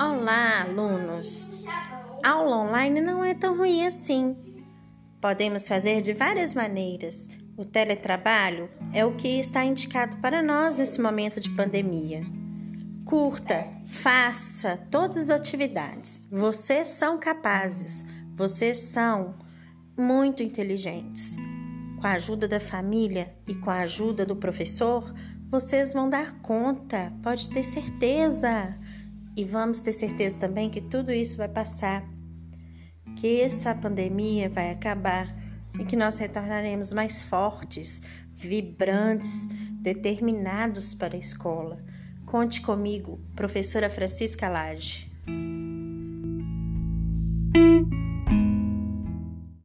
Olá, alunos! Aula online não é tão ruim assim. Podemos fazer de várias maneiras. O teletrabalho é o que está indicado para nós nesse momento de pandemia. Curta, faça todas as atividades. Vocês são capazes, vocês são muito inteligentes. Com a ajuda da família e com a ajuda do professor, vocês vão dar conta, pode ter certeza. E vamos ter certeza também que tudo isso vai passar, que essa pandemia vai acabar e que nós retornaremos mais fortes, vibrantes, determinados para a escola. Conte comigo, professora Francisca Lage.